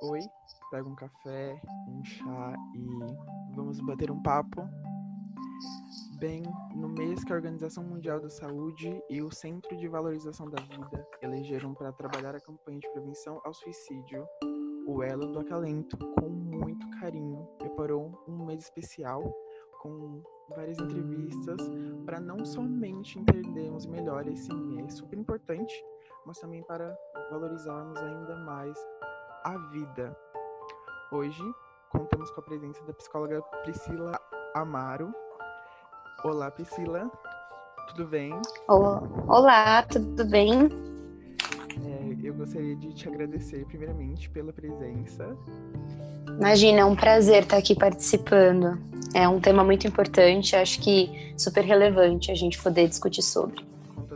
Oi, pega um café, um chá e vamos bater um papo. Bem, no mês que a Organização Mundial da Saúde e o Centro de Valorização da Vida elegeram para trabalhar a campanha de prevenção ao suicídio, o Elo do Acalento, com muito carinho, preparou um mês especial com várias entrevistas para não somente entendermos melhor esse mês super importante, mas também para valorizarmos ainda mais a vida. Hoje contamos com a presença da psicóloga Priscila Amaro. Olá, Priscila. Tudo bem? Olá, tudo bem? É, eu gostaria de te agradecer, primeiramente, pela presença. Imagina, é um prazer estar aqui participando. É um tema muito importante, acho que super relevante a gente poder discutir sobre.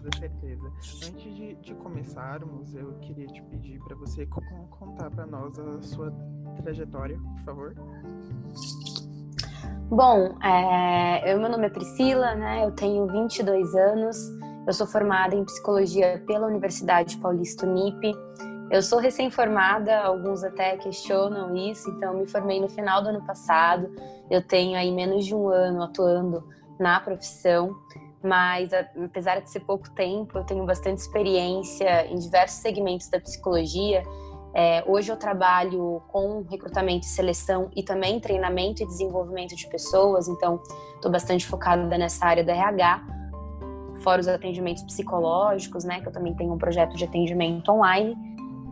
Toda certeza. Antes de, de começarmos, eu queria te pedir para você contar para nós a sua trajetória, por favor. Bom, é, eu, meu nome é Priscila, né? Eu tenho 22 anos. Eu sou formada em psicologia pela Universidade Paulista Unip. Eu sou recém-formada, alguns até questionam isso, então me formei no final do ano passado. Eu tenho aí menos de um ano atuando na profissão, mas apesar de ser pouco tempo, eu tenho bastante experiência em diversos segmentos da psicologia. É, hoje eu trabalho com recrutamento e seleção e também treinamento e desenvolvimento de pessoas, então estou bastante focada nessa área da RH, fora os atendimentos psicológicos, né, que eu também tenho um projeto de atendimento online.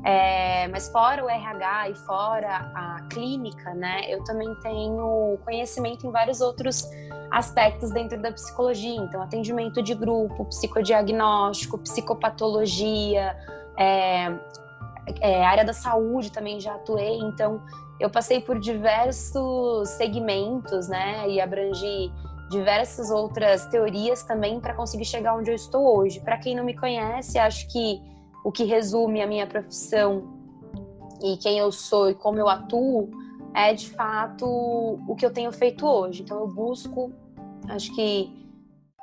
É, mas fora o RH e fora a clínica, né, eu também tenho conhecimento em vários outros aspectos dentro da psicologia. Então, atendimento de grupo, psicodiagnóstico, psicopatologia, é, é, área da saúde também já atuei. Então, eu passei por diversos segmentos, né, e abrangi diversas outras teorias também para conseguir chegar onde eu estou hoje. Para quem não me conhece, acho que o que resume a minha profissão e quem eu sou e como eu atuo é de fato o que eu tenho feito hoje. Então eu busco, acho que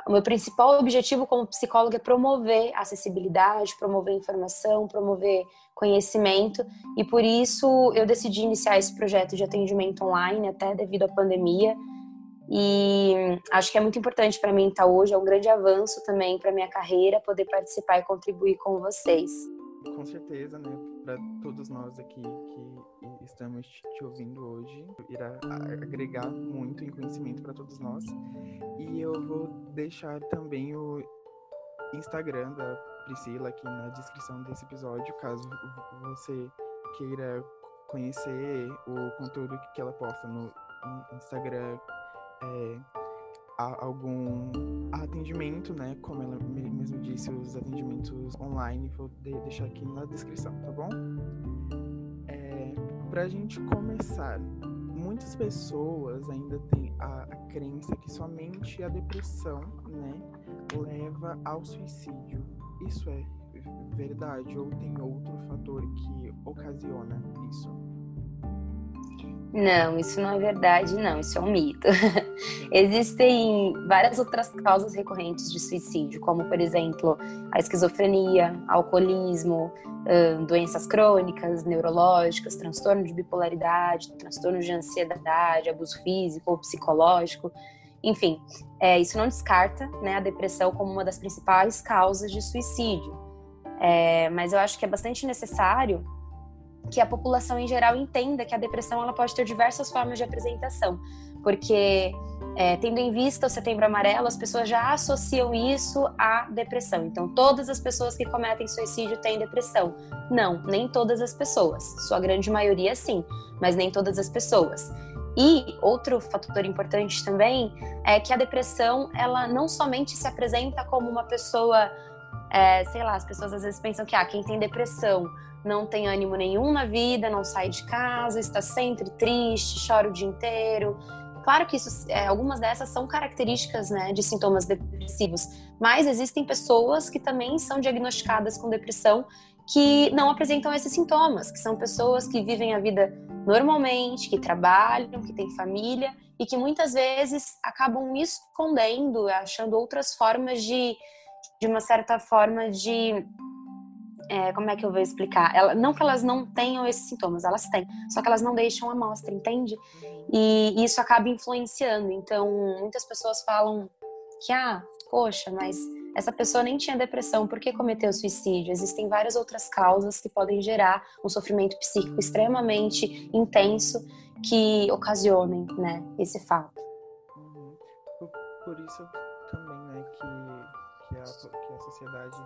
o meu principal objetivo como psicóloga é promover acessibilidade, promover informação, promover conhecimento e por isso eu decidi iniciar esse projeto de atendimento online até devido à pandemia e acho que é muito importante para mim estar hoje, é um grande avanço também para minha carreira poder participar e contribuir com vocês. Com certeza, né? Para todos nós aqui que estamos te ouvindo hoje, irá agregar muito em conhecimento para todos nós. E eu vou deixar também o Instagram da Priscila aqui na descrição desse episódio, caso você queira conhecer o conteúdo que ela posta no Instagram é, algum atendimento, né? Como ela mesmo disse, os atendimentos online, vou deixar aqui na descrição, tá bom? É, Para a gente começar, muitas pessoas ainda têm a, a crença que somente a depressão, né, leva ao suicídio. Isso é verdade ou tem outro fator que ocasiona isso? Não, isso não é verdade, não, isso é um mito. Existem várias outras causas recorrentes de suicídio, como, por exemplo, a esquizofrenia, alcoolismo, doenças crônicas, neurológicas, transtorno de bipolaridade, transtorno de ansiedade, abuso físico ou psicológico. Enfim, é, isso não descarta né, a depressão como uma das principais causas de suicídio. É, mas eu acho que é bastante necessário que a população em geral entenda que a depressão ela pode ter diversas formas de apresentação, porque é, tendo em vista o Setembro Amarelo, as pessoas já associam isso à depressão. Então, todas as pessoas que cometem suicídio têm depressão. Não, nem todas as pessoas. Sua grande maioria, sim, mas nem todas as pessoas. E outro fator importante também é que a depressão, ela não somente se apresenta como uma pessoa, é, sei lá, as pessoas às vezes pensam que ah, quem tem depressão não tem ânimo nenhum na vida, não sai de casa, está sempre triste, chora o dia inteiro. Claro que isso, é, algumas dessas são características né, de sintomas depressivos, mas existem pessoas que também são diagnosticadas com depressão que não apresentam esses sintomas, que são pessoas que vivem a vida normalmente, que trabalham, que têm família e que muitas vezes acabam escondendo, achando outras formas de, de uma certa forma de é, como é que eu vou explicar? Ela, não que elas não tenham esses sintomas, elas têm, só que elas não deixam a mostra, entende? E isso acaba influenciando. Então, muitas pessoas falam que, ah, poxa, mas essa pessoa nem tinha depressão, por que cometeu suicídio? Existem várias outras causas que podem gerar um sofrimento psíquico extremamente intenso que ocasionem, né, esse fato. Uhum. Por, isso também, né, que, que, a, que a sociedade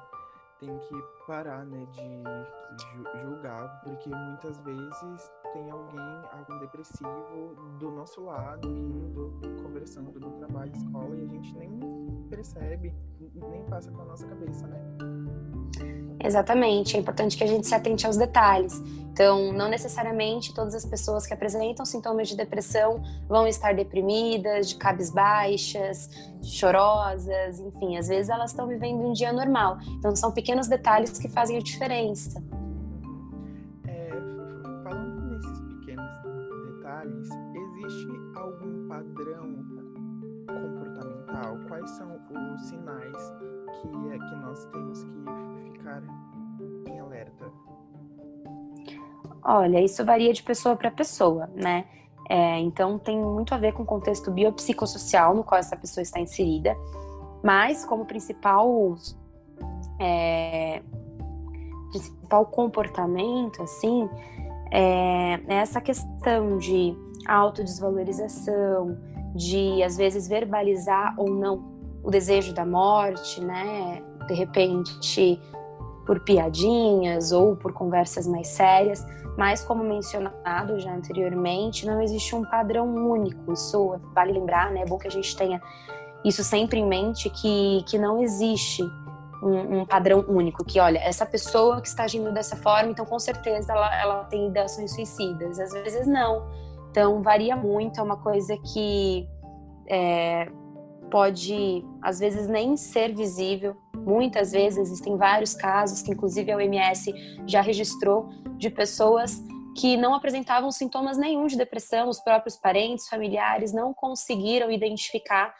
tem que parar, né, de julgar, porque muitas vezes tem alguém, algum depressivo do nosso lado, indo, conversando no trabalho, escola, e a gente nem percebe, nem passa pela nossa cabeça, né? Exatamente, é importante que a gente se atente aos detalhes. Então, não necessariamente todas as pessoas que apresentam sintomas de depressão vão estar deprimidas, de cabisbaixas, chorosas, enfim, às vezes elas estão vivendo um dia normal. Então, são pequenos detalhes que fazem a diferença. Quais são os sinais que, que nós temos que ficar em alerta? Olha, isso varia de pessoa para pessoa, né? É, então tem muito a ver com o contexto biopsicossocial no qual essa pessoa está inserida, mas como principal é, principal comportamento, assim, é, é essa questão de autodesvalorização, de às vezes verbalizar ou não o desejo da morte, né? De repente por piadinhas ou por conversas mais sérias, mas como mencionado já anteriormente, não existe um padrão único. Isso vale lembrar, né? É bom que a gente tenha isso sempre em mente que, que não existe um, um, padrão único, que olha, essa pessoa que está agindo dessa forma, então com certeza ela, ela tem ideações suicidas. Às vezes não. Então varia muito, é uma coisa que é, pode, às vezes, nem ser visível. Muitas vezes existem vários casos que, inclusive, a OMS já registrou de pessoas que não apresentavam sintomas nenhum de depressão, os próprios parentes, familiares não conseguiram identificar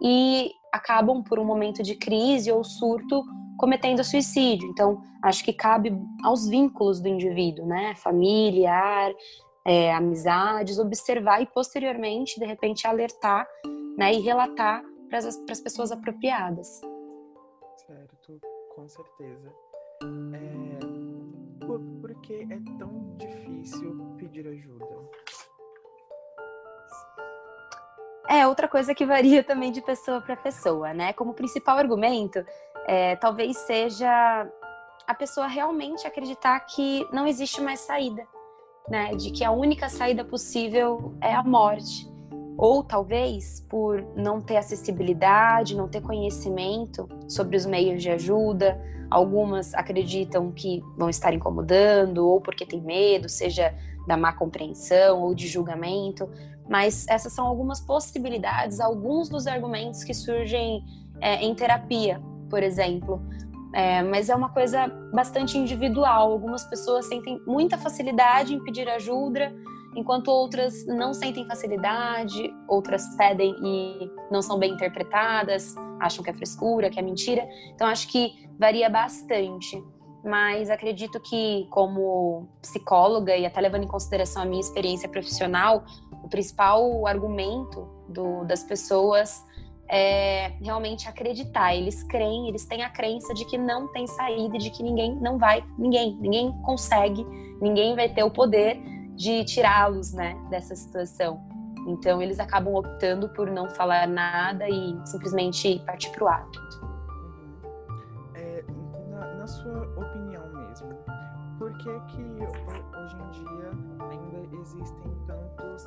e acabam, por um momento de crise ou surto, cometendo suicídio. Então, acho que cabe aos vínculos do indivíduo, né? Familiar, é, amizades, observar e posteriormente, de repente, alertar né, e relatar para as pessoas apropriadas. Certo, com certeza. É, por, que é tão difícil pedir ajuda? É outra coisa que varia também de pessoa para pessoa, né? Como principal argumento, é, talvez seja a pessoa realmente acreditar que não existe mais saída, né? De que a única saída possível é a morte ou talvez por não ter acessibilidade, não ter conhecimento sobre os meios de ajuda. Algumas acreditam que vão estar incomodando, ou porque tem medo, seja da má compreensão ou de julgamento. Mas essas são algumas possibilidades, alguns dos argumentos que surgem é, em terapia, por exemplo. É, mas é uma coisa bastante individual. Algumas pessoas sentem muita facilidade em pedir ajuda enquanto outras não sentem facilidade, outras pedem e não são bem interpretadas, acham que é frescura, que é mentira. Então acho que varia bastante. Mas acredito que, como psicóloga e até levando em consideração a minha experiência profissional, o principal argumento do, das pessoas é realmente acreditar. Eles creem, eles têm a crença de que não tem saída, de que ninguém não vai, ninguém, ninguém consegue, ninguém vai ter o poder de tirá-los, né, dessa situação. Então eles acabam optando por não falar nada e simplesmente partir para o ato. É, na, na, sua opinião mesmo, por que que hoje em dia ainda existem tantos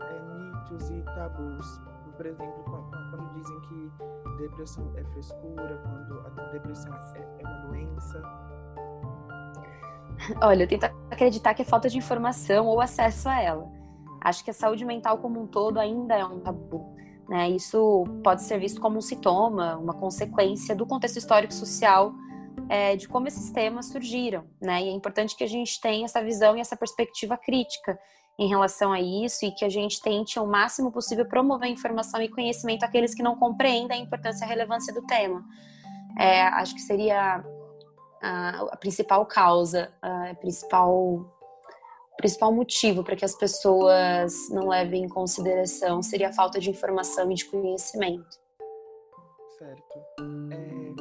é, mitos e tabus? Por exemplo, quando, dizem que depressão é frescura, quando a depressão é, é uma doença, Olha, eu tento acreditar que é falta de informação ou acesso a ela. Acho que a saúde mental como um todo ainda é um tabu. Né? Isso pode ser visto como um sintoma, uma consequência do contexto histórico social é, de como esses temas surgiram. Né? E é importante que a gente tenha essa visão e essa perspectiva crítica em relação a isso e que a gente tente o máximo possível promover informação e conhecimento àqueles que não compreendem a importância e a relevância do tema. É, acho que seria a, a principal causa, a principal principal motivo para que as pessoas não levem em consideração seria a falta de informação e de conhecimento. Certo. É,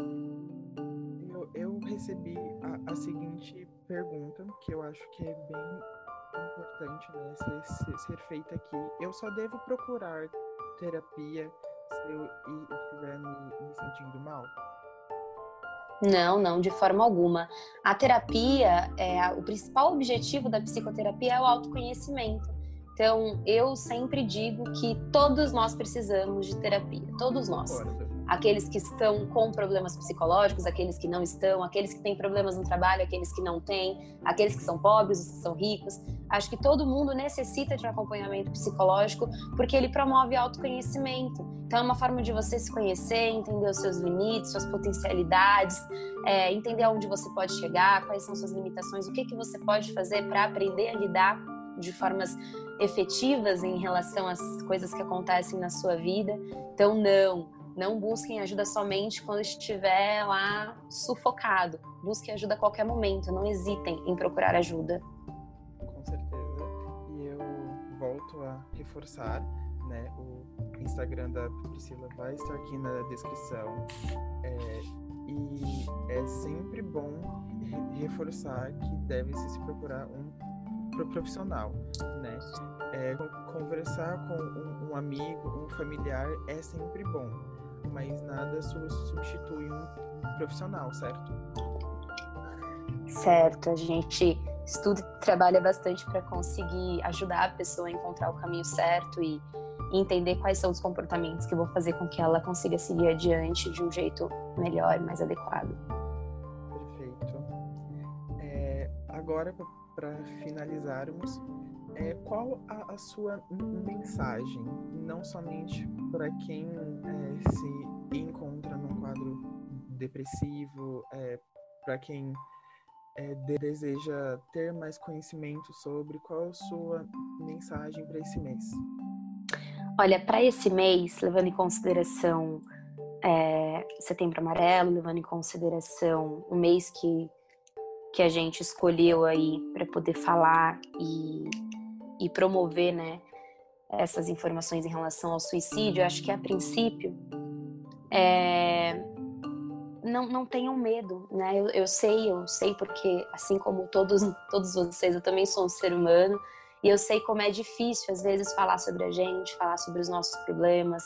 eu, eu, recebi a, a, seguinte pergunta, que eu acho que é bem importante né, ser, ser, feita aqui. Eu só devo procurar terapia se eu estiver me, me sentindo mal? Não, não, de forma alguma. A terapia, é, o principal objetivo da psicoterapia é o autoconhecimento. Então, eu sempre digo que todos nós precisamos de terapia, todos nós. Aqueles que estão com problemas psicológicos, aqueles que não estão, aqueles que têm problemas no trabalho, aqueles que não têm, aqueles que são pobres, os que são ricos. Acho que todo mundo necessita de um acompanhamento psicológico porque ele promove autoconhecimento. Então, é uma forma de você se conhecer, entender os seus limites, suas potencialidades, é, entender aonde você pode chegar, quais são suas limitações, o que, que você pode fazer para aprender a lidar de formas efetivas em relação às coisas que acontecem na sua vida. Então, não, não busquem ajuda somente quando estiver lá sufocado. Busquem ajuda a qualquer momento, não hesitem em procurar ajuda volto a reforçar, né? O Instagram da Priscila vai estar aqui na descrição. É, e é sempre bom reforçar que deve-se se procurar um profissional, né? É, conversar com um, um, amigo, um familiar é sempre bom, mas nada substitui um profissional, certo? Certo, a gente estuda e trabalha bastante para conseguir ajudar a pessoa a encontrar o caminho certo e, entender quais são os comportamentos que vão fazer com que ela consiga seguir adiante de um jeito melhor mais adequado. Perfeito. É, agora, para finalizarmos, é, qual a, a, sua mensagem, não somente para quem é, se encontra num quadro depressivo, é, para quem é, deseja ter mais conhecimento sobre, qual a sua mensagem para esse mês? Olha, para esse mês, levando em consideração é, Setembro Amarelo, levando em consideração o mês que, que a gente escolheu aí para poder falar e, e promover, né, essas informações em relação ao suicídio, acho que a princípio é, não, não tenham medo, né? Eu, eu sei, eu sei porque, assim como todos, todos vocês, eu também sou um ser humano e eu sei como é difícil, às vezes, falar sobre a gente, falar sobre os nossos problemas.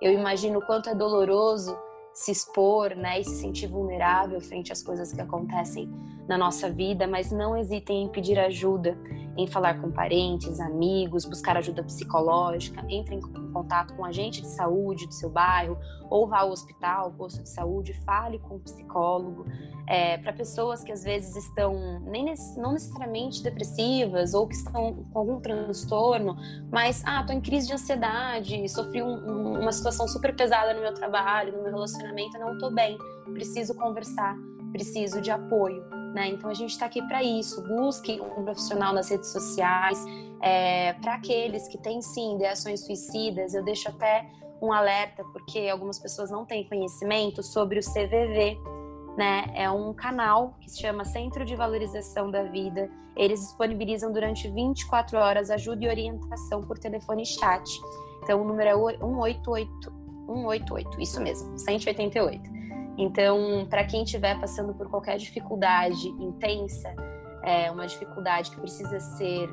Eu imagino o quanto é doloroso se expor, né, e se sentir vulnerável frente às coisas que acontecem na nossa vida, mas não hesitem em pedir ajuda, em falar com parentes, amigos, buscar ajuda psicológica, entre em contato com um agente de saúde do seu bairro, ou vá ao hospital, posto de saúde, fale com um psicólogo. É, para pessoas que às vezes estão nem não necessariamente depressivas ou que estão com algum transtorno, mas ah, tô em crise de ansiedade, sofri um, um, uma situação super pesada no meu trabalho, no meu relacionamento, não tô bem, preciso conversar, preciso de apoio. Né? Então a gente está aqui para isso. Busque um profissional nas redes sociais. É, para aqueles que têm sim ideações suicidas, eu deixo até um alerta, porque algumas pessoas não têm conhecimento sobre o CVV. Né? É um canal que se chama Centro de Valorização da Vida. Eles disponibilizam durante 24 horas ajuda e orientação por telefone e chat. Então o número é 188 188, isso mesmo, 188. Então, para quem estiver passando por qualquer dificuldade intensa, é uma dificuldade que precisa ser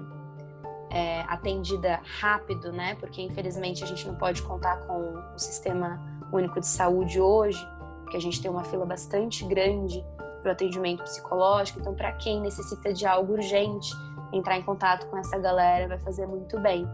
é, atendida rápido, né? Porque infelizmente a gente não pode contar com o sistema único de saúde hoje, porque a gente tem uma fila bastante grande para o atendimento psicológico. Então, para quem necessita de algo urgente, entrar em contato com essa galera vai fazer muito bem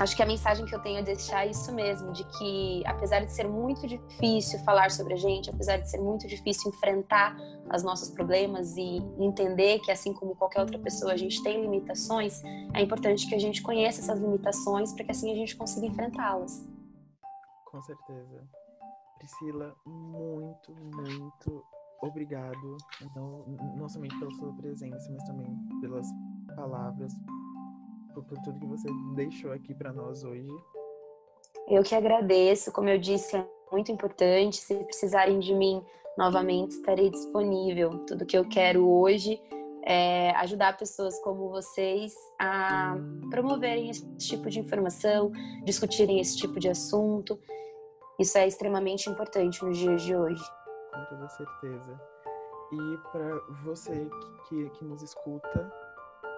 acho que a mensagem que eu tenho a deixar é isso mesmo, de que apesar de ser muito difícil falar sobre a gente, apesar de ser muito difícil enfrentar os nossos problemas e entender que assim como qualquer outra pessoa a gente tem limitações, é importante que a gente conheça essas limitações para que assim a gente consiga enfrentá-las. Com certeza. Priscila, muito, muito obrigado, não, não somente pela sua presença, mas também pelas palavras, por, por tudo que você deixou aqui para nós hoje. Eu que agradeço, como eu disse, é muito importante. Se precisarem de mim novamente, estarei disponível. Tudo que eu quero hoje é ajudar pessoas como vocês a promoverem esse tipo de informação, discutirem esse tipo de assunto. Isso é extremamente importante nos dias de hoje. Com toda certeza. E para você que, que, que nos escuta,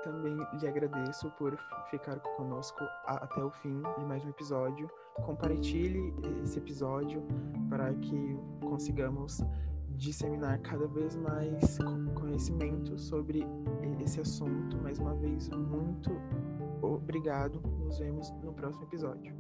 também lhe agradeço por ficar conosco até o fim de mais um episódio. Compartilhe esse episódio para que consigamos disseminar cada vez mais conhecimento sobre esse assunto. Mais uma vez, muito obrigado. Nos vemos no próximo episódio.